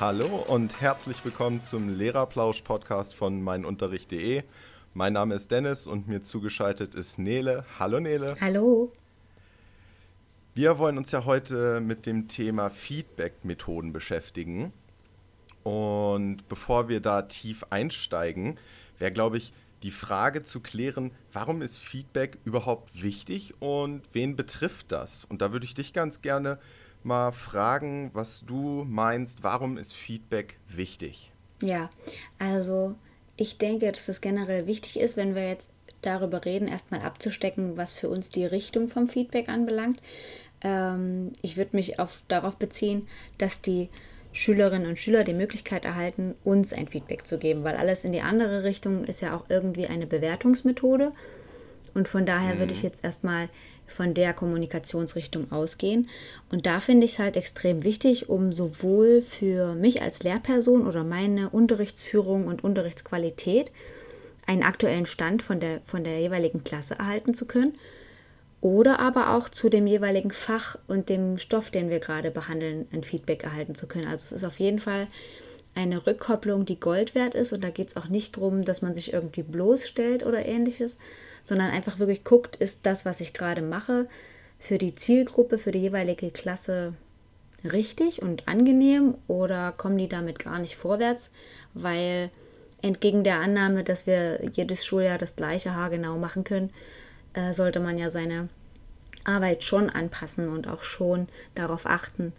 Hallo und herzlich willkommen zum Lehrerplausch-Podcast von meinunterricht.de. Mein Name ist Dennis und mir zugeschaltet ist Nele. Hallo Nele. Hallo. Wir wollen uns ja heute mit dem Thema Feedback-Methoden beschäftigen. Und bevor wir da tief einsteigen, wäre, glaube ich, die Frage zu klären, warum ist Feedback überhaupt wichtig und wen betrifft das? Und da würde ich dich ganz gerne mal fragen, was du meinst, warum ist Feedback wichtig? Ja, also ich denke, dass es generell wichtig ist, wenn wir jetzt darüber reden, erstmal abzustecken, was für uns die Richtung vom Feedback anbelangt. Ähm, ich würde mich auf, darauf beziehen, dass die Schülerinnen und Schüler die Möglichkeit erhalten, uns ein Feedback zu geben, weil alles in die andere Richtung ist ja auch irgendwie eine Bewertungsmethode. Und von daher mhm. würde ich jetzt erstmal von der Kommunikationsrichtung ausgehen. Und da finde ich es halt extrem wichtig, um sowohl für mich als Lehrperson oder meine Unterrichtsführung und Unterrichtsqualität einen aktuellen Stand von der, von der jeweiligen Klasse erhalten zu können oder aber auch zu dem jeweiligen Fach und dem Stoff, den wir gerade behandeln, ein Feedback erhalten zu können. Also es ist auf jeden Fall eine Rückkopplung, die Gold wert ist und da geht es auch nicht darum, dass man sich irgendwie bloßstellt oder ähnliches, sondern einfach wirklich guckt, ist das, was ich gerade mache, für die Zielgruppe, für die jeweilige Klasse richtig und angenehm oder kommen die damit gar nicht vorwärts, weil entgegen der Annahme, dass wir jedes Schuljahr das gleiche haargenau machen können, äh, sollte man ja seine Arbeit schon anpassen und auch schon darauf achten,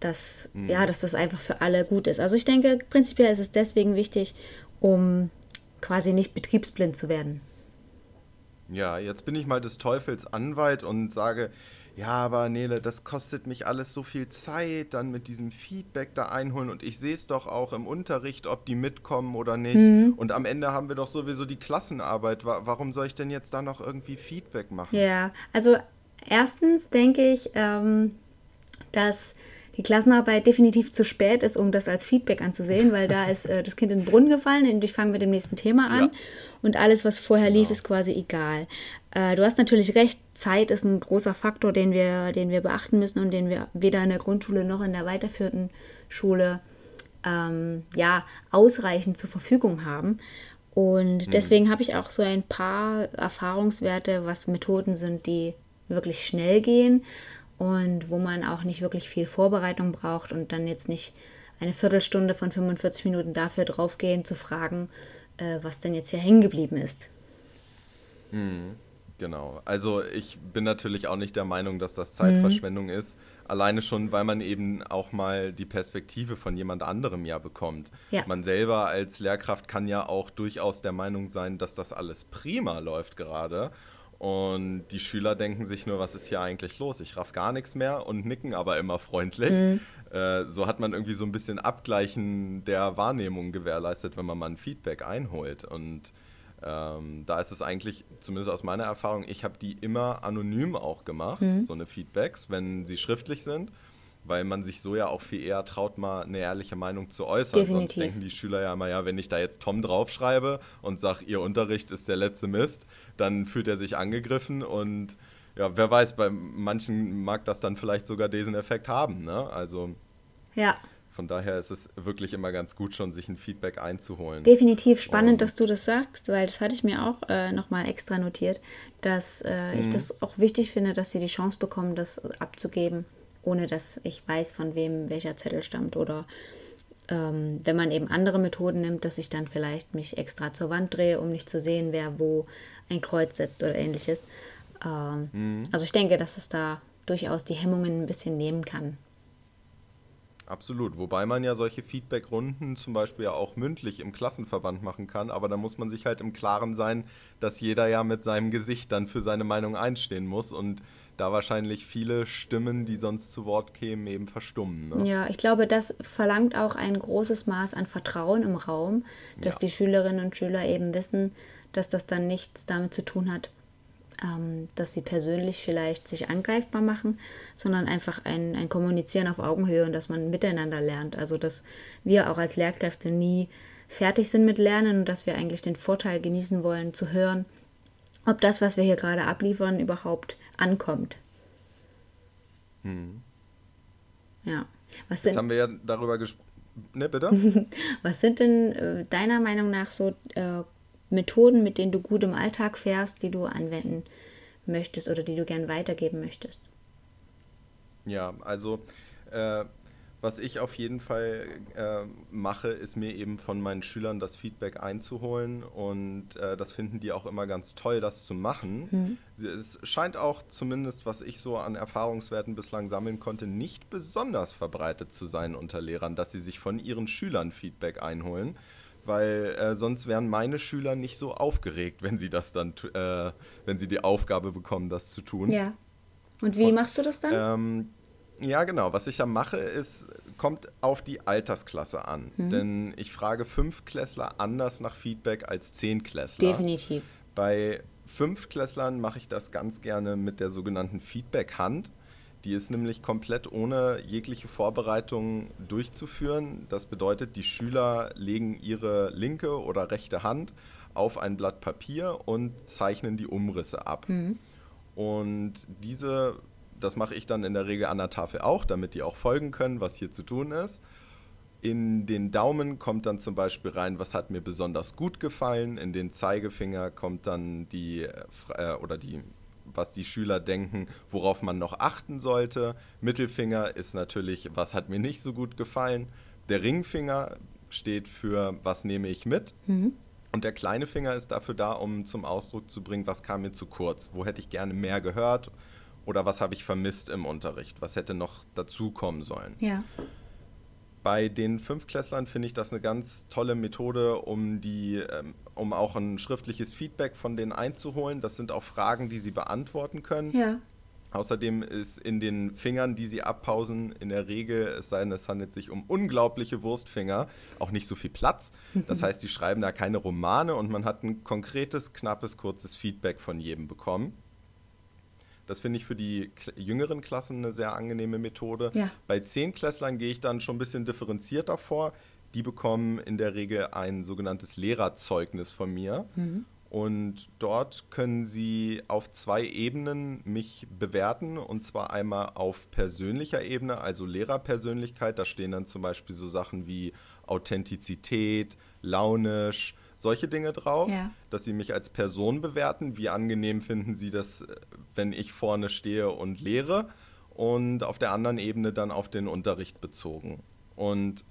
dass, mhm. ja, dass das einfach für alle gut ist. Also ich denke, prinzipiell ist es deswegen wichtig, um quasi nicht betriebsblind zu werden. Ja, jetzt bin ich mal des Teufels Anwalt und sage, ja, aber Nele, das kostet mich alles so viel Zeit, dann mit diesem Feedback da einholen und ich sehe es doch auch im Unterricht, ob die mitkommen oder nicht. Mhm. Und am Ende haben wir doch sowieso die Klassenarbeit. Warum soll ich denn jetzt da noch irgendwie Feedback machen? Ja, also erstens denke ich, ähm, dass die Klassenarbeit definitiv zu spät ist, um das als Feedback anzusehen, weil da ist äh, das Kind in den Brunnen gefallen und ich fange mit dem nächsten Thema an. Ja. Und alles, was vorher genau. lief, ist quasi egal. Äh, du hast natürlich recht, Zeit ist ein großer Faktor, den wir, den wir beachten müssen und den wir weder in der Grundschule noch in der weiterführenden Schule ähm, ja, ausreichend zur Verfügung haben. Und hm. deswegen habe ich auch so ein paar Erfahrungswerte, was Methoden sind, die wirklich schnell gehen und wo man auch nicht wirklich viel Vorbereitung braucht und dann jetzt nicht eine Viertelstunde von 45 Minuten dafür draufgehen, zu fragen, äh, was denn jetzt hier hängen geblieben ist. Mhm, genau. Also ich bin natürlich auch nicht der Meinung, dass das Zeitverschwendung mhm. ist. Alleine schon, weil man eben auch mal die Perspektive von jemand anderem ja bekommt. Ja. Man selber als Lehrkraft kann ja auch durchaus der Meinung sein, dass das alles prima läuft gerade. Und die Schüler denken sich nur, was ist hier eigentlich los? Ich raff gar nichts mehr und nicken aber immer freundlich. Mhm. Äh, so hat man irgendwie so ein bisschen Abgleichen der Wahrnehmung gewährleistet, wenn man mal ein Feedback einholt. Und ähm, da ist es eigentlich, zumindest aus meiner Erfahrung, ich habe die immer anonym auch gemacht, mhm. so eine Feedbacks, wenn sie schriftlich sind weil man sich so ja auch viel eher traut, mal eine ehrliche Meinung zu äußern. Definitiv. Sonst denken die Schüler ja immer, ja, wenn ich da jetzt Tom draufschreibe und sage, ihr Unterricht ist der letzte Mist, dann fühlt er sich angegriffen und ja, wer weiß, bei manchen mag das dann vielleicht sogar diesen Effekt haben. Ne? Also ja. von daher ist es wirklich immer ganz gut, schon sich ein Feedback einzuholen. Definitiv spannend, und, dass du das sagst, weil das hatte ich mir auch äh, nochmal extra notiert, dass äh, ich mhm. das auch wichtig finde, dass sie die Chance bekommen, das abzugeben ohne dass ich weiß, von wem welcher Zettel stammt. Oder ähm, wenn man eben andere Methoden nimmt, dass ich dann vielleicht mich extra zur Wand drehe, um nicht zu sehen, wer wo ein Kreuz setzt oder ähnliches. Ähm, mhm. Also ich denke, dass es da durchaus die Hemmungen ein bisschen nehmen kann. Absolut, wobei man ja solche Feedback-Runden zum Beispiel ja auch mündlich im Klassenverband machen kann, aber da muss man sich halt im Klaren sein, dass jeder ja mit seinem Gesicht dann für seine Meinung einstehen muss und da wahrscheinlich viele Stimmen, die sonst zu Wort kämen, eben verstummen. Ne? Ja, ich glaube, das verlangt auch ein großes Maß an Vertrauen im Raum, dass ja. die Schülerinnen und Schüler eben wissen, dass das dann nichts damit zu tun hat, ähm, dass sie persönlich vielleicht sich angreifbar machen, sondern einfach ein, ein Kommunizieren auf Augenhöhe und dass man miteinander lernt. Also, dass wir auch als Lehrkräfte nie fertig sind mit Lernen und dass wir eigentlich den Vorteil genießen wollen, zu hören, ob das, was wir hier gerade abliefern, überhaupt ankommt. Hm. Ja. Was Jetzt haben wir ja darüber gesprochen. Ne, bitte? Was sind denn äh, deiner Meinung nach so äh, Methoden, mit denen du gut im Alltag fährst, die du anwenden möchtest oder die du gern weitergeben möchtest? Ja, also äh, was ich auf jeden Fall äh, mache, ist mir eben von meinen Schülern das Feedback einzuholen und äh, das finden die auch immer ganz toll, das zu machen. Mhm. Es scheint auch zumindest, was ich so an Erfahrungswerten bislang sammeln konnte, nicht besonders verbreitet zu sein unter Lehrern, dass sie sich von ihren Schülern Feedback einholen weil äh, sonst wären meine Schüler nicht so aufgeregt, wenn sie das dann, äh, wenn sie die Aufgabe bekommen, das zu tun. Ja. Und wie Von, machst du das dann? Ähm, ja, genau. Was ich ja mache, ist, kommt auf die Altersklasse an. Mhm. Denn ich frage Fünfklässler anders nach Feedback als Zehnklässler. Definitiv. Bei Fünfklässlern mache ich das ganz gerne mit der sogenannten Feedback-Hand. Die ist nämlich komplett ohne jegliche Vorbereitung durchzuführen. Das bedeutet, die Schüler legen ihre linke oder rechte Hand auf ein Blatt Papier und zeichnen die Umrisse ab. Mhm. Und diese das mache ich dann in der Regel an der Tafel auch, damit die auch folgen können, was hier zu tun ist. In den Daumen kommt dann zum Beispiel rein, was hat mir besonders gut gefallen. In den Zeigefinger kommt dann die, äh, oder die, was die Schüler denken, worauf man noch achten sollte. Mittelfinger ist natürlich, was hat mir nicht so gut gefallen. Der Ringfinger steht für, was nehme ich mit. Mhm. Und der kleine Finger ist dafür da, um zum Ausdruck zu bringen, was kam mir zu kurz, wo hätte ich gerne mehr gehört oder was habe ich vermisst im Unterricht? Was hätte noch dazukommen sollen? Ja. Bei den Fünfklässlern finde ich das eine ganz tolle Methode, um, die, ähm, um auch ein schriftliches Feedback von denen einzuholen. Das sind auch Fragen, die sie beantworten können. Ja. Außerdem ist in den Fingern, die sie abpausen, in der Regel, es sei denn, es handelt sich um unglaubliche Wurstfinger, auch nicht so viel Platz. Das heißt, die schreiben da keine Romane und man hat ein konkretes, knappes, kurzes Feedback von jedem bekommen. Das finde ich für die jüngeren Klassen eine sehr angenehme Methode. Ja. Bei Zehnklässlern gehe ich dann schon ein bisschen differenzierter vor. Die bekommen in der Regel ein sogenanntes Lehrerzeugnis von mir. Mhm. Und dort können Sie auf zwei Ebenen mich bewerten. Und zwar einmal auf persönlicher Ebene, also Lehrerpersönlichkeit. Da stehen dann zum Beispiel so Sachen wie Authentizität, launisch, solche Dinge drauf, ja. dass sie mich als Person bewerten. Wie angenehm finden sie das, wenn ich vorne stehe und lehre? Und auf der anderen Ebene dann auf den Unterricht bezogen. Und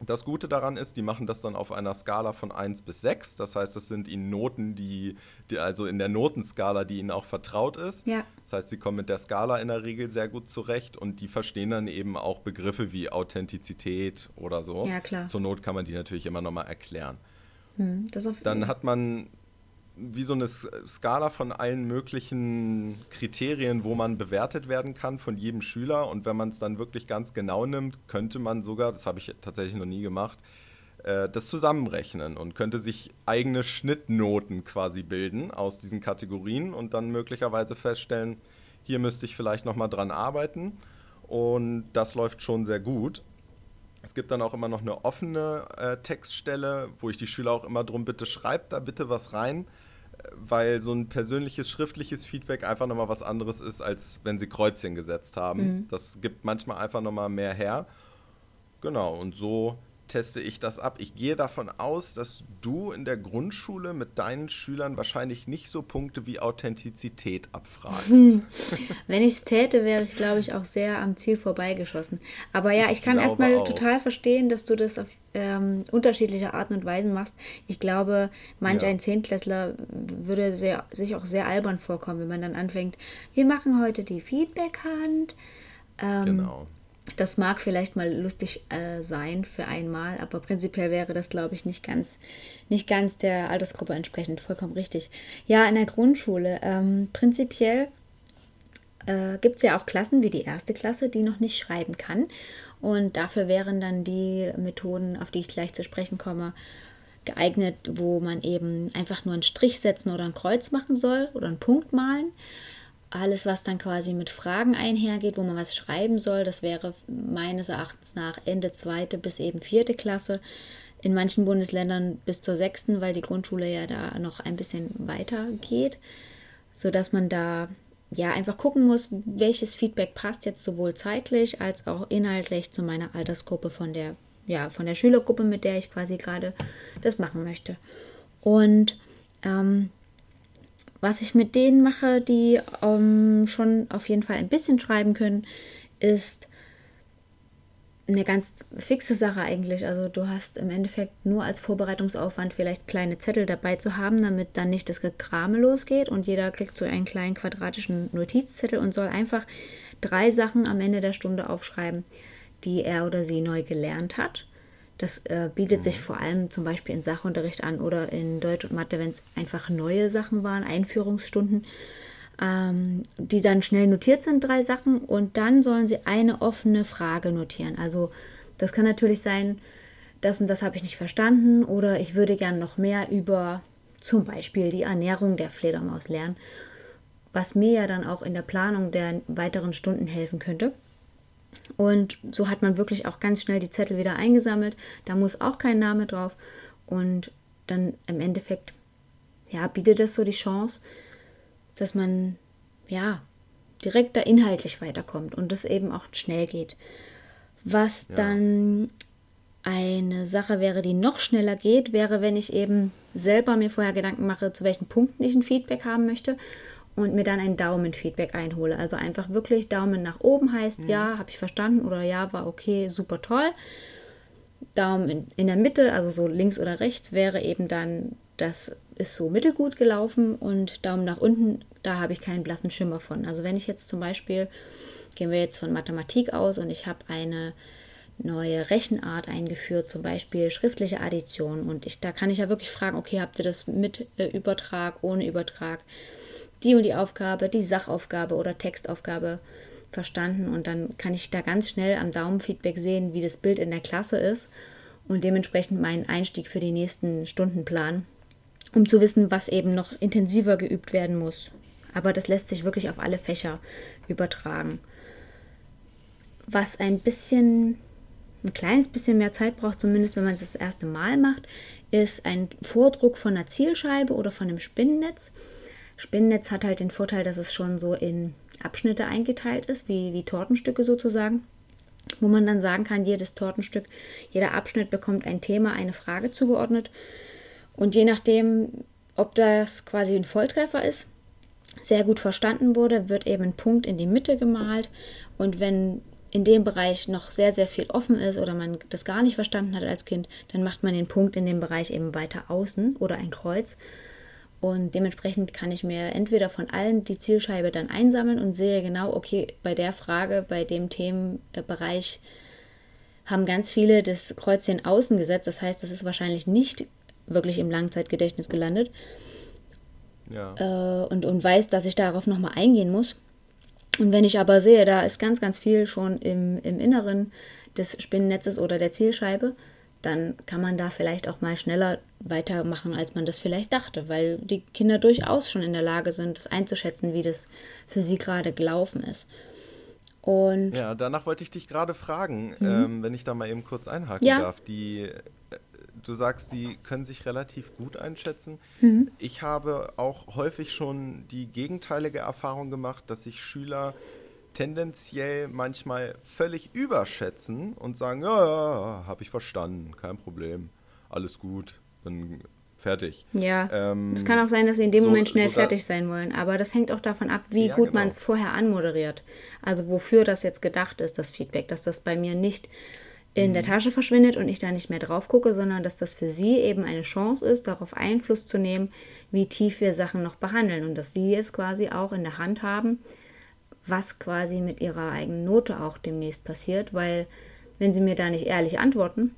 das Gute daran ist, die machen das dann auf einer Skala von 1 bis 6. Das heißt, das sind ihnen Noten, die, die, also in der Notenskala, die ihnen auch vertraut ist. Ja. Das heißt, sie kommen mit der Skala in der Regel sehr gut zurecht und die verstehen dann eben auch Begriffe wie Authentizität oder so. Ja, klar. Zur Not kann man die natürlich immer nochmal erklären. Hm, dann hat man wie so eine Skala von allen möglichen Kriterien, wo man bewertet werden kann von jedem Schüler. Und wenn man es dann wirklich ganz genau nimmt, könnte man sogar, das habe ich tatsächlich noch nie gemacht, äh, das zusammenrechnen und könnte sich eigene Schnittnoten quasi bilden aus diesen Kategorien und dann möglicherweise feststellen, hier müsste ich vielleicht nochmal dran arbeiten. Und das läuft schon sehr gut. Es gibt dann auch immer noch eine offene äh, Textstelle, wo ich die Schüler auch immer drum bitte, schreibt da bitte was rein, weil so ein persönliches, schriftliches Feedback einfach nochmal was anderes ist, als wenn sie Kreuzchen gesetzt haben. Mhm. Das gibt manchmal einfach nochmal mehr her. Genau, und so teste ich das ab. Ich gehe davon aus, dass du in der Grundschule mit deinen Schülern wahrscheinlich nicht so Punkte wie Authentizität abfragst. Wenn ich es täte, wäre ich, glaube ich, auch sehr am Ziel vorbeigeschossen. Aber ja, ich, ich kann erstmal total verstehen, dass du das auf ähm, unterschiedliche Arten und Weisen machst. Ich glaube, manch ja. ein Zehntklässler würde sehr, sich auch sehr albern vorkommen, wenn man dann anfängt, wir machen heute die Feedback-Hand. Ähm, genau. Das mag vielleicht mal lustig äh, sein für einmal, aber prinzipiell wäre das, glaube ich, nicht ganz, nicht ganz der Altersgruppe entsprechend. Vollkommen richtig. Ja, in der Grundschule. Ähm, prinzipiell äh, gibt es ja auch Klassen wie die erste Klasse, die noch nicht schreiben kann. Und dafür wären dann die Methoden, auf die ich gleich zu sprechen komme, geeignet, wo man eben einfach nur einen Strich setzen oder ein Kreuz machen soll oder einen Punkt malen alles, was dann quasi mit Fragen einhergeht, wo man was schreiben soll, das wäre meines Erachtens nach Ende zweite bis eben vierte Klasse. In manchen Bundesländern bis zur sechsten, weil die Grundschule ja da noch ein bisschen weiter geht, sodass man da ja einfach gucken muss, welches Feedback passt jetzt sowohl zeitlich als auch inhaltlich zu meiner Altersgruppe von der ja, von der Schülergruppe, mit der ich quasi gerade das machen möchte. Und ähm, was ich mit denen mache, die ähm, schon auf jeden Fall ein bisschen schreiben können, ist eine ganz fixe Sache eigentlich. Also du hast im Endeffekt nur als Vorbereitungsaufwand vielleicht kleine Zettel dabei zu haben, damit dann nicht das Gekrame losgeht und jeder kriegt so einen kleinen quadratischen Notizzettel und soll einfach drei Sachen am Ende der Stunde aufschreiben, die er oder sie neu gelernt hat. Das äh, bietet sich mhm. vor allem zum Beispiel in Sachunterricht an oder in Deutsch und Mathe, wenn es einfach neue Sachen waren, Einführungsstunden ähm, die dann schnell notiert sind, drei Sachen, und dann sollen sie eine offene Frage notieren. Also das kann natürlich sein, das und das habe ich nicht verstanden oder ich würde gern noch mehr über zum Beispiel die Ernährung der Fledermaus lernen, was mir ja dann auch in der Planung der weiteren Stunden helfen könnte. Und so hat man wirklich auch ganz schnell die Zettel wieder eingesammelt. Da muss auch kein Name drauf. Und dann im Endeffekt, ja, bietet das so die Chance, dass man ja direkt da inhaltlich weiterkommt und das eben auch schnell geht. Was ja. dann eine Sache wäre, die noch schneller geht, wäre, wenn ich eben selber mir vorher Gedanken mache, zu welchen Punkten ich ein Feedback haben möchte und mir dann ein Daumen-Feedback einhole. Also einfach wirklich Daumen nach oben heißt, mhm. ja, habe ich verstanden oder ja, war okay, super toll. Daumen in, in der Mitte, also so links oder rechts, wäre eben dann, das ist so mittelgut gelaufen und Daumen nach unten da habe ich keinen blassen Schimmer von. Also wenn ich jetzt zum Beispiel, gehen wir jetzt von Mathematik aus und ich habe eine neue Rechenart eingeführt, zum Beispiel schriftliche Addition. Und ich, da kann ich ja wirklich fragen, okay, habt ihr das mit äh, Übertrag, ohne Übertrag, die und die Aufgabe, die Sachaufgabe oder Textaufgabe verstanden. Und dann kann ich da ganz schnell am Daumenfeedback sehen, wie das Bild in der Klasse ist und dementsprechend meinen Einstieg für die nächsten Stunden planen, um zu wissen, was eben noch intensiver geübt werden muss. Aber das lässt sich wirklich auf alle Fächer übertragen. Was ein bisschen, ein kleines bisschen mehr Zeit braucht, zumindest wenn man es das erste Mal macht, ist ein Vordruck von einer Zielscheibe oder von einem Spinnennetz. Spinnennetz hat halt den Vorteil, dass es schon so in Abschnitte eingeteilt ist, wie, wie Tortenstücke sozusagen, wo man dann sagen kann, jedes Tortenstück, jeder Abschnitt bekommt ein Thema, eine Frage zugeordnet. Und je nachdem, ob das quasi ein Volltreffer ist, sehr gut verstanden wurde, wird eben ein Punkt in die Mitte gemalt. Und wenn in dem Bereich noch sehr, sehr viel offen ist oder man das gar nicht verstanden hat als Kind, dann macht man den Punkt in dem Bereich eben weiter außen oder ein Kreuz. Und dementsprechend kann ich mir entweder von allen die Zielscheibe dann einsammeln und sehe genau, okay, bei der Frage, bei dem Themenbereich haben ganz viele das Kreuzchen außen gesetzt. Das heißt, das ist wahrscheinlich nicht wirklich im Langzeitgedächtnis gelandet ja. äh, und, und weiß, dass ich darauf nochmal eingehen muss. Und wenn ich aber sehe, da ist ganz, ganz viel schon im, im Inneren des Spinnennetzes oder der Zielscheibe, dann kann man da vielleicht auch mal schneller weitermachen, als man das vielleicht dachte, weil die Kinder durchaus schon in der Lage sind, es einzuschätzen, wie das für sie gerade gelaufen ist. Und ja, danach wollte ich dich gerade fragen, mhm. ähm, wenn ich da mal eben kurz einhaken ja. darf. Die du sagst, die können sich relativ gut einschätzen. Mhm. Ich habe auch häufig schon die gegenteilige Erfahrung gemacht, dass sich Schüler tendenziell manchmal völlig überschätzen und sagen, ja, ja, habe ich verstanden, kein Problem, alles gut, dann fertig. Ja, ähm, es kann auch sein, dass sie in dem so, Moment schnell fertig sein wollen, aber das hängt auch davon ab, wie ja, gut genau. man es vorher anmoderiert. Also wofür das jetzt gedacht ist, das Feedback, dass das bei mir nicht in der mhm. Tasche verschwindet und ich da nicht mehr drauf gucke, sondern dass das für sie eben eine Chance ist, darauf Einfluss zu nehmen, wie tief wir Sachen noch behandeln und dass sie jetzt quasi auch in der Hand haben, was quasi mit ihrer eigenen Note auch demnächst passiert, weil wenn sie mir da nicht ehrlich antworten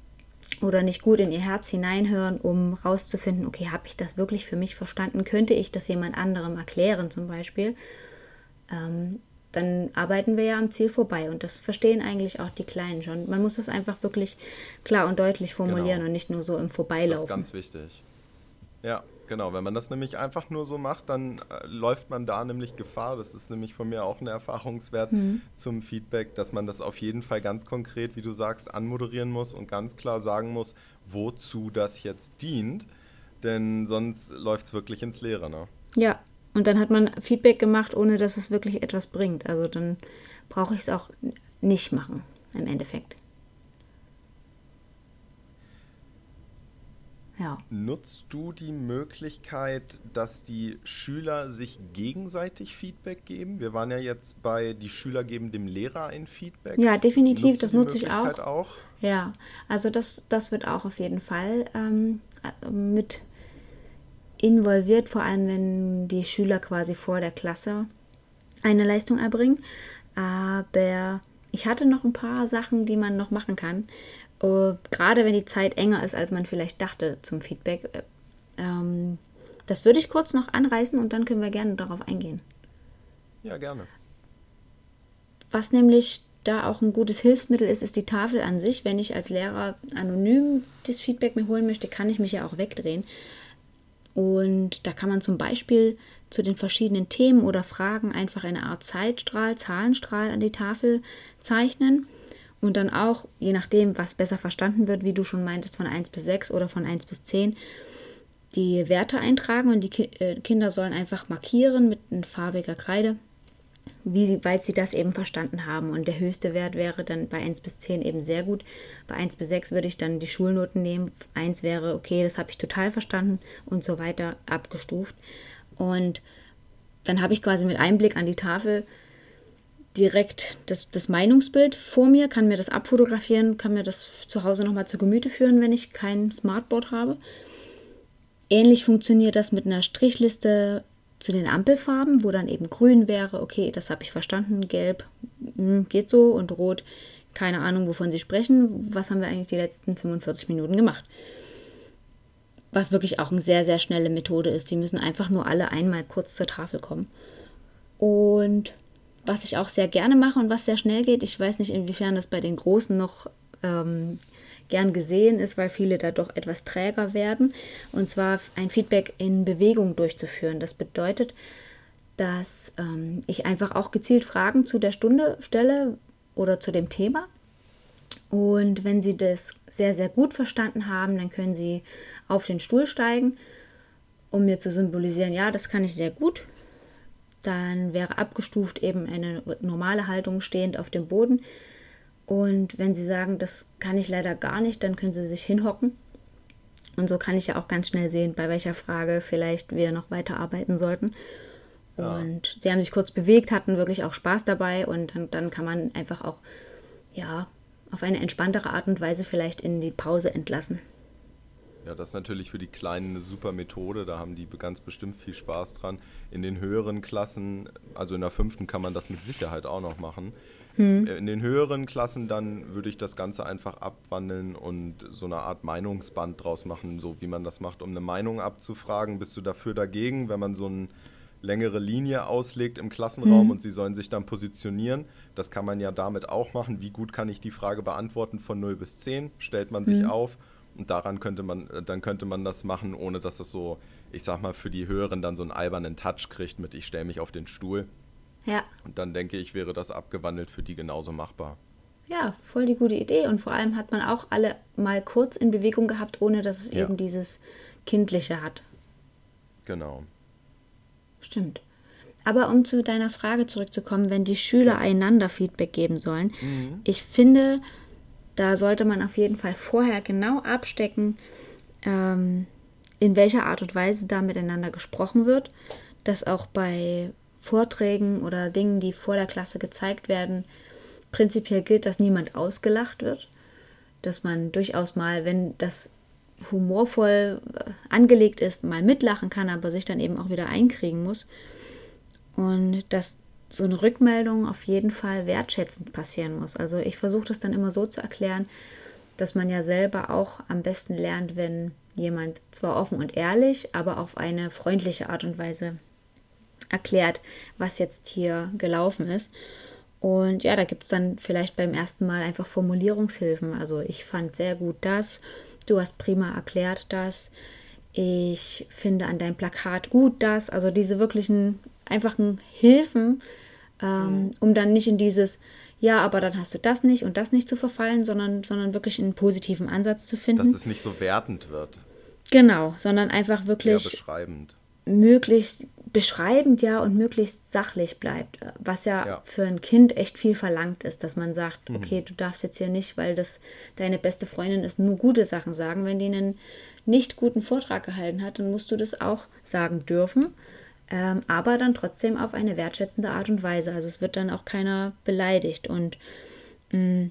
oder nicht gut in ihr Herz hineinhören, um rauszufinden, okay, habe ich das wirklich für mich verstanden, könnte ich das jemand anderem erklären zum Beispiel, ähm, dann arbeiten wir ja am Ziel vorbei. Und das verstehen eigentlich auch die Kleinen schon. Man muss es einfach wirklich klar und deutlich formulieren genau. und nicht nur so im Vorbeilaufen. Das ist ganz wichtig. Ja, genau. Wenn man das nämlich einfach nur so macht, dann äh, läuft man da nämlich Gefahr. Das ist nämlich von mir auch ein Erfahrungswert mhm. zum Feedback, dass man das auf jeden Fall ganz konkret, wie du sagst, anmoderieren muss und ganz klar sagen muss, wozu das jetzt dient. Denn sonst läuft es wirklich ins Leere. Ne? Ja, und dann hat man Feedback gemacht, ohne dass es wirklich etwas bringt. Also dann brauche ich es auch nicht machen, im Endeffekt. Ja. Nutzt du die Möglichkeit, dass die Schüler sich gegenseitig Feedback geben? Wir waren ja jetzt bei, die Schüler geben dem Lehrer ein Feedback. Ja, definitiv, Nutzt das nutze ich auch. auch. Ja, also das, das wird auch auf jeden Fall ähm, mit involviert, vor allem wenn die Schüler quasi vor der Klasse eine Leistung erbringen. Aber ich hatte noch ein paar Sachen, die man noch machen kann. Uh, gerade wenn die Zeit enger ist, als man vielleicht dachte zum Feedback. Äh, ähm, das würde ich kurz noch anreißen und dann können wir gerne darauf eingehen. Ja, gerne. Was nämlich da auch ein gutes Hilfsmittel ist, ist die Tafel an sich. Wenn ich als Lehrer anonym das Feedback mir holen möchte, kann ich mich ja auch wegdrehen. Und da kann man zum Beispiel zu den verschiedenen Themen oder Fragen einfach eine Art Zeitstrahl, Zahlenstrahl an die Tafel zeichnen und dann auch, je nachdem, was besser verstanden wird, wie du schon meintest, von 1 bis 6 oder von 1 bis 10, die Werte eintragen und die Ki äh, Kinder sollen einfach markieren mit einer farbiger Kreide, wie sie, weit sie das eben verstanden haben. Und der höchste Wert wäre dann bei 1 bis 10 eben sehr gut. Bei 1 bis 6 würde ich dann die Schulnoten nehmen. 1 wäre, okay, das habe ich total verstanden und so weiter abgestuft. Und dann habe ich quasi mit Einblick an die Tafel direkt das, das Meinungsbild vor mir, kann mir das abfotografieren, kann mir das zu Hause nochmal zu Gemüte führen, wenn ich kein Smartboard habe. Ähnlich funktioniert das mit einer Strichliste zu den Ampelfarben, wo dann eben grün wäre, okay, das habe ich verstanden, gelb hm, geht so und rot, keine Ahnung, wovon Sie sprechen, was haben wir eigentlich die letzten 45 Minuten gemacht. Was wirklich auch eine sehr, sehr schnelle Methode ist. Die müssen einfach nur alle einmal kurz zur Tafel kommen. Und was ich auch sehr gerne mache und was sehr schnell geht. Ich weiß nicht, inwiefern das bei den Großen noch ähm, gern gesehen ist, weil viele da doch etwas träger werden. Und zwar ein Feedback in Bewegung durchzuführen. Das bedeutet, dass ähm, ich einfach auch gezielt Fragen zu der Stunde stelle oder zu dem Thema. Und wenn Sie das sehr, sehr gut verstanden haben, dann können Sie auf den Stuhl steigen, um mir zu symbolisieren, ja, das kann ich sehr gut. Dann wäre abgestuft eben eine normale Haltung stehend auf dem Boden. Und wenn Sie sagen, das kann ich leider gar nicht, dann können Sie sich hinhocken. Und so kann ich ja auch ganz schnell sehen, bei welcher Frage vielleicht wir noch weiter arbeiten sollten. Ja. Und sie haben sich kurz bewegt, hatten wirklich auch Spaß dabei und dann, dann kann man einfach auch, ja, auf eine entspanntere Art und Weise vielleicht in die Pause entlassen. Ja, das ist natürlich für die Kleinen eine super Methode, da haben die ganz bestimmt viel Spaß dran. In den höheren Klassen, also in der fünften kann man das mit Sicherheit auch noch machen. Hm. In den höheren Klassen dann würde ich das Ganze einfach abwandeln und so eine Art Meinungsband draus machen, so wie man das macht, um eine Meinung abzufragen. Bist du dafür dagegen, wenn man so eine längere Linie auslegt im Klassenraum hm. und sie sollen sich dann positionieren? Das kann man ja damit auch machen. Wie gut kann ich die Frage beantworten von 0 bis 10? Stellt man sich hm. auf und daran könnte man, äh, dann könnte man das machen, ohne dass es so, ich sag mal, für die Höheren dann so einen albernen Touch kriegt mit ich stelle mich auf den Stuhl. Ja. Und dann denke ich, wäre das abgewandelt für die genauso machbar. Ja, voll die gute Idee. Und vor allem hat man auch alle mal kurz in Bewegung gehabt, ohne dass es ja. eben dieses Kindliche hat. Genau. Stimmt. Aber um zu deiner Frage zurückzukommen, wenn die Schüler einander Feedback geben sollen, mhm. ich finde, da sollte man auf jeden Fall vorher genau abstecken, ähm, in welcher Art und Weise da miteinander gesprochen wird, dass auch bei Vorträgen oder Dingen, die vor der Klasse gezeigt werden, prinzipiell gilt, dass niemand ausgelacht wird, dass man durchaus mal, wenn das humorvoll äh, angelegt ist, mal mitlachen kann, aber sich dann eben auch wieder einkriegen muss. Und dass so eine Rückmeldung auf jeden Fall wertschätzend passieren muss. Also ich versuche das dann immer so zu erklären, dass man ja selber auch am besten lernt, wenn jemand zwar offen und ehrlich, aber auf eine freundliche Art und Weise erklärt, was jetzt hier gelaufen ist. Und ja, da gibt es dann vielleicht beim ersten Mal einfach Formulierungshilfen. Also ich fand sehr gut das, du hast prima erklärt das, ich finde an deinem Plakat gut das. Also diese wirklichen einfachen Hilfen, ähm, mhm. um dann nicht in dieses, ja, aber dann hast du das nicht und das nicht zu verfallen, sondern, sondern wirklich einen positiven Ansatz zu finden. Dass es nicht so wertend wird. Genau, sondern einfach wirklich möglichst beschreibend ja und möglichst sachlich bleibt, was ja, ja, für ein Kind echt viel verlangt ist, dass man sagt, mhm. okay, du darfst jetzt hier nicht, weil das deine beste Freundin ist, nur gute Sachen sagen. Wenn die einen nicht guten Vortrag gehalten hat, dann musst du das auch sagen dürfen, ähm, aber dann trotzdem auf eine wertschätzende Art und Weise. Also es wird dann auch keiner beleidigt und mh, mm,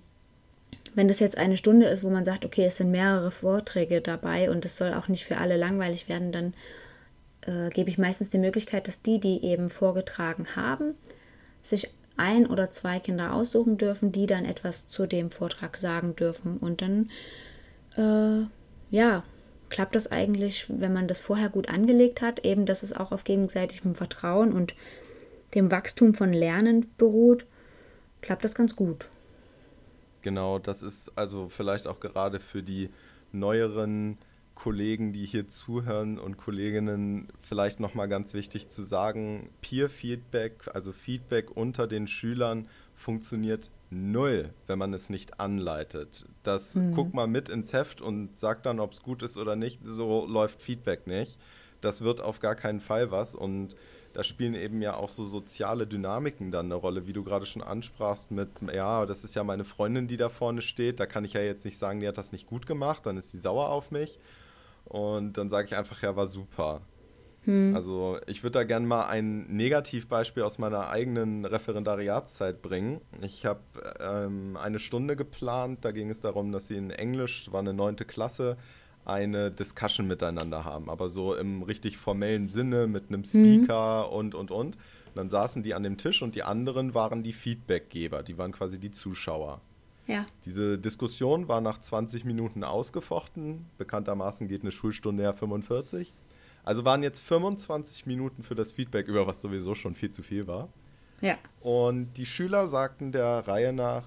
wenn das jetzt eine Stunde ist, wo man sagt, okay, es sind mehrere Vorträge dabei und es soll auch nicht für alle langweilig werden, dann äh, gebe ich meistens die Möglichkeit, dass die, die eben vorgetragen haben, sich ein oder zwei Kinder aussuchen dürfen, die dann etwas zu dem Vortrag sagen dürfen. Und dann, äh, ja, klappt das eigentlich, wenn man das vorher gut angelegt hat, eben, dass es auch auf gegenseitigem Vertrauen und dem Wachstum von Lernen beruht, klappt das ganz gut. Genau, das ist also vielleicht auch gerade für die neueren Kollegen, die hier zuhören und Kolleginnen vielleicht nochmal ganz wichtig zu sagen, Peer-Feedback, also Feedback unter den Schülern, funktioniert null, wenn man es nicht anleitet. Das mhm. guck mal mit ins Heft und sag dann, ob es gut ist oder nicht. So läuft Feedback nicht. Das wird auf gar keinen Fall was und da spielen eben ja auch so soziale Dynamiken dann eine Rolle, wie du gerade schon ansprachst mit, ja, das ist ja meine Freundin, die da vorne steht, da kann ich ja jetzt nicht sagen, die hat das nicht gut gemacht, dann ist sie sauer auf mich, und dann sage ich einfach, ja, war super. Hm. Also ich würde da gerne mal ein Negativbeispiel aus meiner eigenen Referendariatszeit bringen. Ich habe ähm, eine Stunde geplant, da ging es darum, dass sie in Englisch, war eine neunte Klasse, eine Discussion miteinander haben, aber so im richtig formellen Sinne mit einem hm. Speaker hm. und, und, und. Und dann saßen die an dem Tisch und die anderen waren die Feedbackgeber, die waren quasi die Zuschauer. Ja. Diese Diskussion war nach 20 Minuten ausgefochten. Bekanntermaßen geht eine Schulstunde ja 45. Also waren jetzt 25 Minuten für das Feedback über, was sowieso schon viel zu viel war. Ja. Und die Schüler sagten der Reihe nach,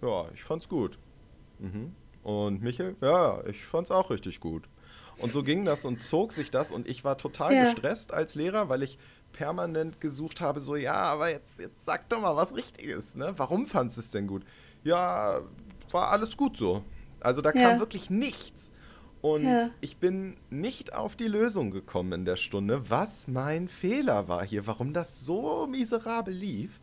ja, ich fand's gut. Mhm. Und Michael, ja, ich fand's auch richtig gut. Und so ging das und zog sich das und ich war total ja. gestresst als Lehrer, weil ich permanent gesucht habe, so, ja, aber jetzt, jetzt sag doch mal was Richtiges, ne? Warum fandst du es denn gut? ja, war alles gut so. Also da ja. kam wirklich nichts. Und ja. ich bin nicht auf die Lösung gekommen in der Stunde, was mein Fehler war hier, warum das so miserabel lief.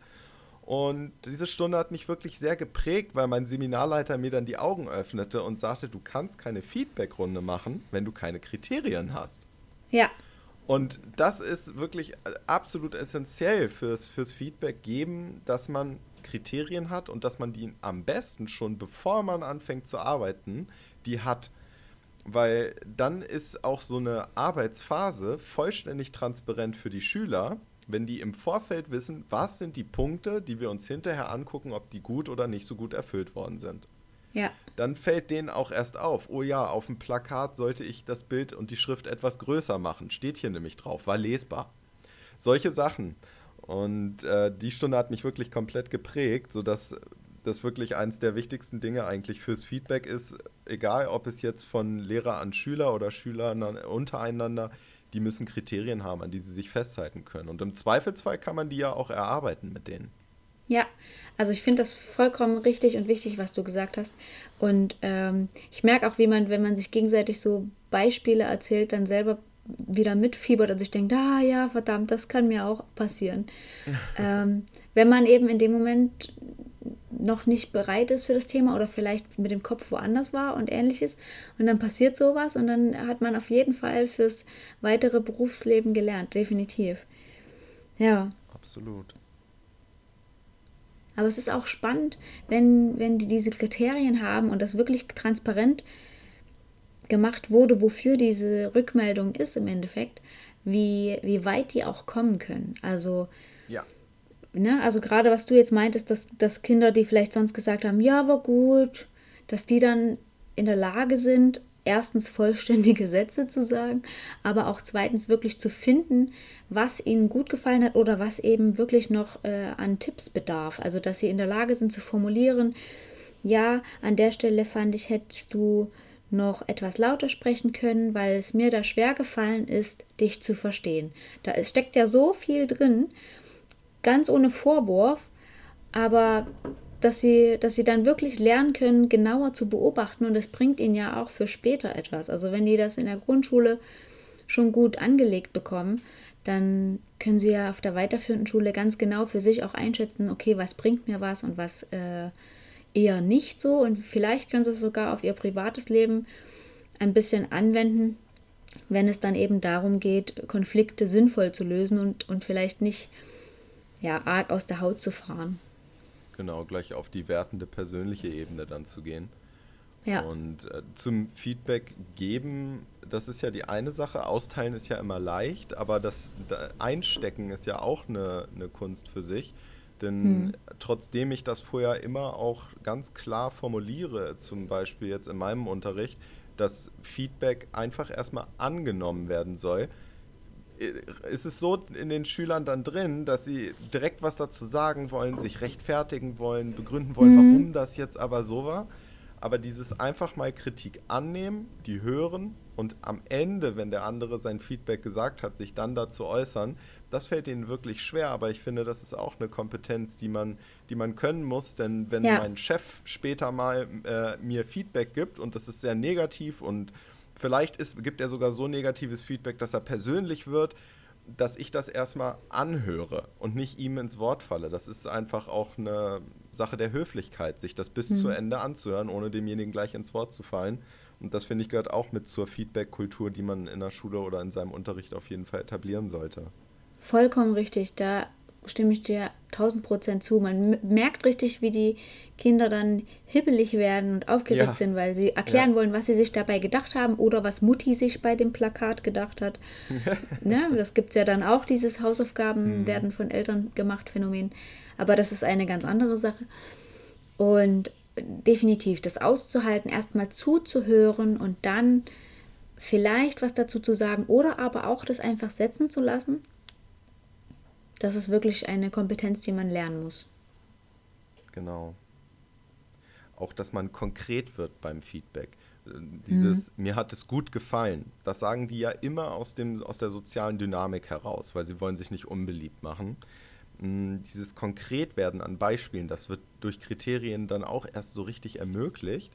Und diese Stunde hat mich wirklich sehr geprägt, weil mein Seminarleiter mir dann die Augen öffnete und sagte, du kannst keine Feedbackrunde machen, wenn du keine Kriterien hast. Ja. Und das ist wirklich absolut essentiell fürs, fürs Feedback geben, dass man Kriterien hat und dass man die am besten schon, bevor man anfängt zu arbeiten, die hat. Weil dann ist auch so eine Arbeitsphase vollständig transparent für die Schüler, wenn die im Vorfeld wissen, was sind die Punkte, die wir uns hinterher angucken, ob die gut oder nicht so gut erfüllt worden sind. Ja. Dann fällt denen auch erst auf, oh ja, auf dem Plakat sollte ich das Bild und die Schrift etwas größer machen. Steht hier nämlich drauf, war lesbar. Solche Sachen. Und äh, die Stunde hat mich wirklich komplett geprägt, sodass das wirklich eines der wichtigsten Dinge eigentlich fürs Feedback ist, egal ob es jetzt von Lehrer an Schüler oder Schüler untereinander, die müssen Kriterien haben, an die sie sich festhalten können. Und im Zweifelsfall kann man die ja auch erarbeiten mit denen. Ja, also ich finde das vollkommen richtig und wichtig, was du gesagt hast. Und ähm, ich merke auch, wie man, wenn man sich gegenseitig so Beispiele erzählt, dann selber wieder mitfiebert und sich denkt, ah ja, verdammt, das kann mir auch passieren. ähm, wenn man eben in dem Moment noch nicht bereit ist für das Thema oder vielleicht mit dem Kopf woanders war und ähnliches. Und dann passiert sowas und dann hat man auf jeden Fall fürs weitere Berufsleben gelernt, definitiv. Ja. Absolut. Aber es ist auch spannend, wenn, wenn die diese Kriterien haben und das wirklich transparent gemacht wurde, wofür diese Rückmeldung ist im Endeffekt, wie, wie weit die auch kommen können. Also. Ne, also gerade was du jetzt meintest, dass, dass Kinder, die vielleicht sonst gesagt haben, ja, war gut, dass die dann in der Lage sind, erstens vollständige Sätze zu sagen, aber auch zweitens wirklich zu finden, was ihnen gut gefallen hat oder was eben wirklich noch äh, an Tipps bedarf. Also dass sie in der Lage sind zu formulieren, ja, an der Stelle fand ich, hättest du noch etwas lauter sprechen können, weil es mir da schwer gefallen ist, dich zu verstehen. Da steckt ja so viel drin, ganz ohne Vorwurf, aber dass sie, dass sie dann wirklich lernen können, genauer zu beobachten und das bringt ihnen ja auch für später etwas. Also wenn die das in der Grundschule schon gut angelegt bekommen, dann können sie ja auf der weiterführenden Schule ganz genau für sich auch einschätzen, okay, was bringt mir was und was äh, eher nicht so. Und vielleicht können sie es sogar auf ihr privates Leben ein bisschen anwenden, wenn es dann eben darum geht, Konflikte sinnvoll zu lösen und, und vielleicht nicht ja, arg aus der Haut zu fahren. Genau, gleich auf die wertende persönliche Ebene dann zu gehen. Ja. Und äh, zum Feedback geben, das ist ja die eine Sache. Austeilen ist ja immer leicht, aber das da Einstecken ist ja auch eine, eine Kunst für sich. Denn hm. trotzdem ich das vorher immer auch ganz klar formuliere, zum Beispiel jetzt in meinem Unterricht, dass Feedback einfach erstmal angenommen werden soll, ist es so in den Schülern dann drin, dass sie direkt was dazu sagen wollen, sich rechtfertigen wollen, begründen wollen, mhm. warum das jetzt aber so war. Aber dieses einfach mal Kritik annehmen, die hören und am Ende, wenn der andere sein Feedback gesagt hat, sich dann dazu äußern, das fällt ihnen wirklich schwer. Aber ich finde, das ist auch eine Kompetenz, die man, die man können muss. Denn wenn ja. mein Chef später mal äh, mir Feedback gibt und das ist sehr negativ und vielleicht ist, gibt er sogar so negatives Feedback, dass er persönlich wird, dass ich das erstmal anhöre und nicht ihm ins Wort falle. Das ist einfach auch eine Sache der Höflichkeit, sich das bis mhm. zu Ende anzuhören, ohne demjenigen gleich ins Wort zu fallen. Und das finde ich gehört auch mit zur Feedback-Kultur, die man in der Schule oder in seinem Unterricht auf jeden Fall etablieren sollte. Vollkommen richtig. Da stimme ich dir 1000 Prozent zu. Man merkt richtig, wie die Kinder dann hibbelig werden und aufgeregt ja. sind, weil sie erklären ja. wollen, was sie sich dabei gedacht haben oder was Mutti sich bei dem Plakat gedacht hat. ne? Das gibt es ja dann auch, dieses Hausaufgaben mhm. werden von Eltern gemacht Phänomen. Aber das ist eine ganz andere Sache. Und definitiv, das auszuhalten, erstmal zuzuhören und dann vielleicht was dazu zu sagen oder aber auch das einfach setzen zu lassen das ist wirklich eine Kompetenz, die man lernen muss. Genau. Auch, dass man konkret wird beim Feedback. Äh, dieses, mhm. mir hat es gut gefallen, das sagen die ja immer aus, dem, aus der sozialen Dynamik heraus, weil sie wollen sich nicht unbeliebt machen. Mm, dieses Konkretwerden an Beispielen, das wird durch Kriterien dann auch erst so richtig ermöglicht.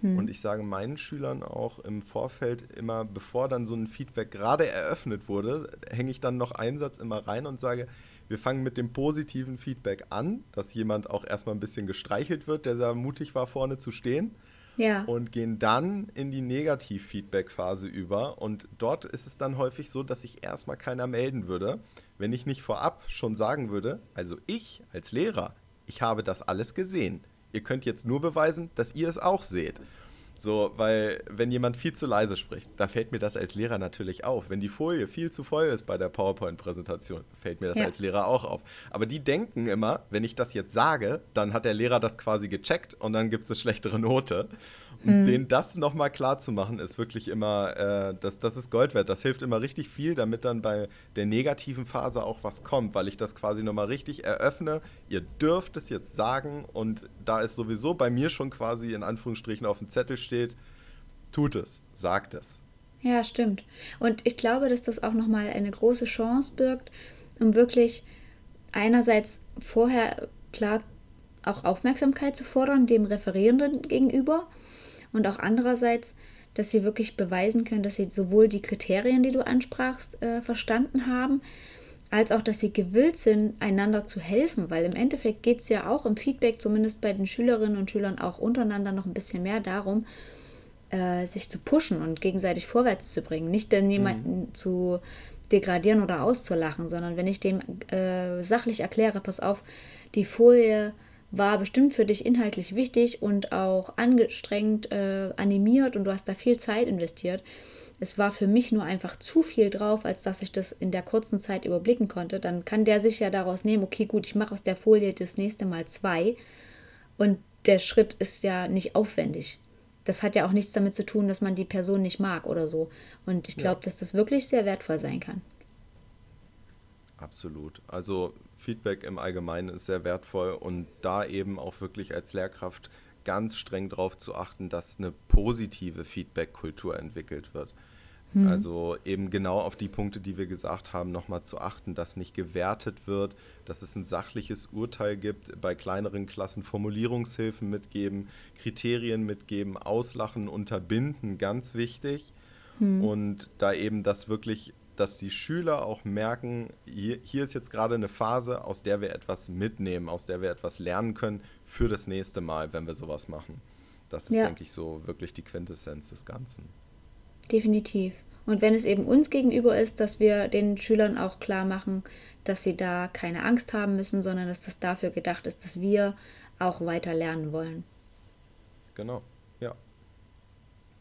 Hm. Und ich sage meinen Schülern auch im Vorfeld immer, bevor dann so ein Feedback gerade eröffnet wurde, hänge ich dann noch einen Satz immer rein und sage, wir fangen mit dem positiven Feedback an, dass jemand auch erstmal ein bisschen gestreichelt wird, der sehr mutig war, vorne zu stehen. Ja. Und gehen dann in die Negativ-Feedback-Phase über. Und dort ist es dann häufig so, dass sich erstmal keiner melden würde, wenn ich nicht vorab schon sagen würde, also ich als Lehrer, ich habe das alles gesehen ihr könnt jetzt nur beweisen, dass ihr es auch seht. So, weil wenn jemand viel zu leise spricht, da fällt mir das als Lehrer natürlich auf. Wenn die Folie viel zu voll ist bei der PowerPoint-Präsentation, fällt mir das ja. als Lehrer auch auf. Aber die denken immer, wenn ich das jetzt sage, dann hat der Lehrer das quasi gecheckt und dann gibt es eine schlechtere Note. Und mhm. denen das nochmal klar zu machen, ist wirklich immer, äh, das, das ist Gold wert. Das hilft immer richtig viel, damit dann bei der negativen Phase auch was kommt, weil ich das quasi nochmal richtig eröffne. Ihr dürft es jetzt sagen und da es sowieso bei mir schon quasi in Anführungsstrichen auf dem Zettel steht, tut es, sagt es. Ja, stimmt. Und ich glaube, dass das auch nochmal eine große Chance birgt, um wirklich einerseits vorher klar auch Aufmerksamkeit zu fordern, dem Referierenden gegenüber und auch andererseits, dass sie wirklich beweisen können, dass sie sowohl die Kriterien, die du ansprachst, äh, verstanden haben, als auch, dass sie gewillt sind, einander zu helfen, weil im Endeffekt geht es ja auch im Feedback, zumindest bei den Schülerinnen und Schülern auch untereinander noch ein bisschen mehr darum, äh, sich zu pushen und gegenseitig vorwärts zu bringen. Nicht dann jemanden mhm. zu degradieren oder auszulachen, sondern wenn ich dem äh, sachlich erkläre, pass auf, die Folie war bestimmt für dich inhaltlich wichtig und auch angestrengt äh, animiert und du hast da viel Zeit investiert. Es war für mich nur einfach zu viel drauf, als dass ich das in der kurzen Zeit überblicken konnte. Dann kann der sich ja daraus nehmen, okay, gut, ich mache aus der Folie das nächste Mal zwei. Und der Schritt ist ja nicht aufwendig. Das hat ja auch nichts damit zu tun, dass man die Person nicht mag oder so. Und ich glaube, ja. dass das wirklich sehr wertvoll sein kann. Absolut. Also Feedback im Allgemeinen ist sehr wertvoll und da eben auch wirklich als Lehrkraft ganz streng darauf zu achten, dass eine positive Feedback-Kultur entwickelt wird. Hm. Also eben genau auf die Punkte, die wir gesagt haben, nochmal zu achten, dass nicht gewertet wird, dass es ein sachliches Urteil gibt, bei kleineren Klassen Formulierungshilfen mitgeben, Kriterien mitgeben, auslachen, unterbinden, ganz wichtig. Hm. Und da eben das wirklich dass die Schüler auch merken, hier, hier ist jetzt gerade eine Phase, aus der wir etwas mitnehmen, aus der wir etwas lernen können für das nächste Mal, wenn wir sowas machen. Das ist, ja. denke ich, so wirklich die Quintessenz des Ganzen. Definitiv. Und wenn es eben uns gegenüber ist, dass wir den Schülern auch klar machen, dass sie da keine Angst haben müssen, sondern dass das dafür gedacht ist, dass wir auch weiter lernen wollen. Genau, ja.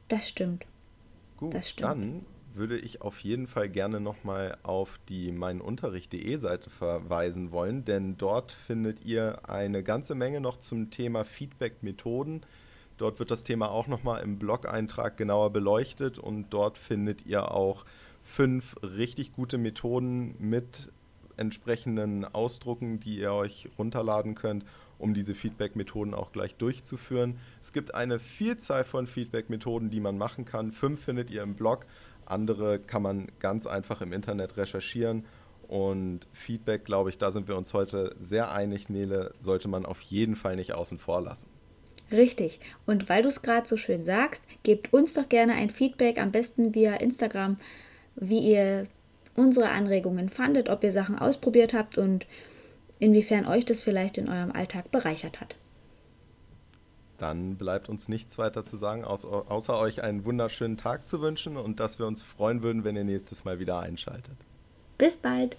Das stimmt. Gut, das stimmt. dann würde ich auf jeden Fall gerne nochmal auf die meinunterricht.de Seite verweisen wollen, denn dort findet ihr eine ganze Menge noch zum Thema Feedback-Methoden. Dort wird das Thema auch nochmal im Blog-Eintrag genauer beleuchtet und dort findet ihr auch fünf richtig gute Methoden mit entsprechenden Ausdrucken, die ihr euch runterladen könnt, um diese Feedback-Methoden auch gleich durchzuführen. Es gibt eine Vielzahl von Feedback-Methoden, die man machen kann. Fünf findet ihr im Blog andere kann man ganz einfach im Internet recherchieren. Und Feedback, glaube ich, da sind wir uns heute sehr einig, Nele, sollte man auf jeden Fall nicht außen vor lassen. Richtig. Und weil du es gerade so schön sagst, gebt uns doch gerne ein Feedback, am besten via Instagram, wie ihr unsere Anregungen fandet, ob ihr Sachen ausprobiert habt und inwiefern euch das vielleicht in eurem Alltag bereichert hat. Dann bleibt uns nichts weiter zu sagen, außer euch einen wunderschönen Tag zu wünschen und dass wir uns freuen würden, wenn ihr nächstes Mal wieder einschaltet. Bis bald!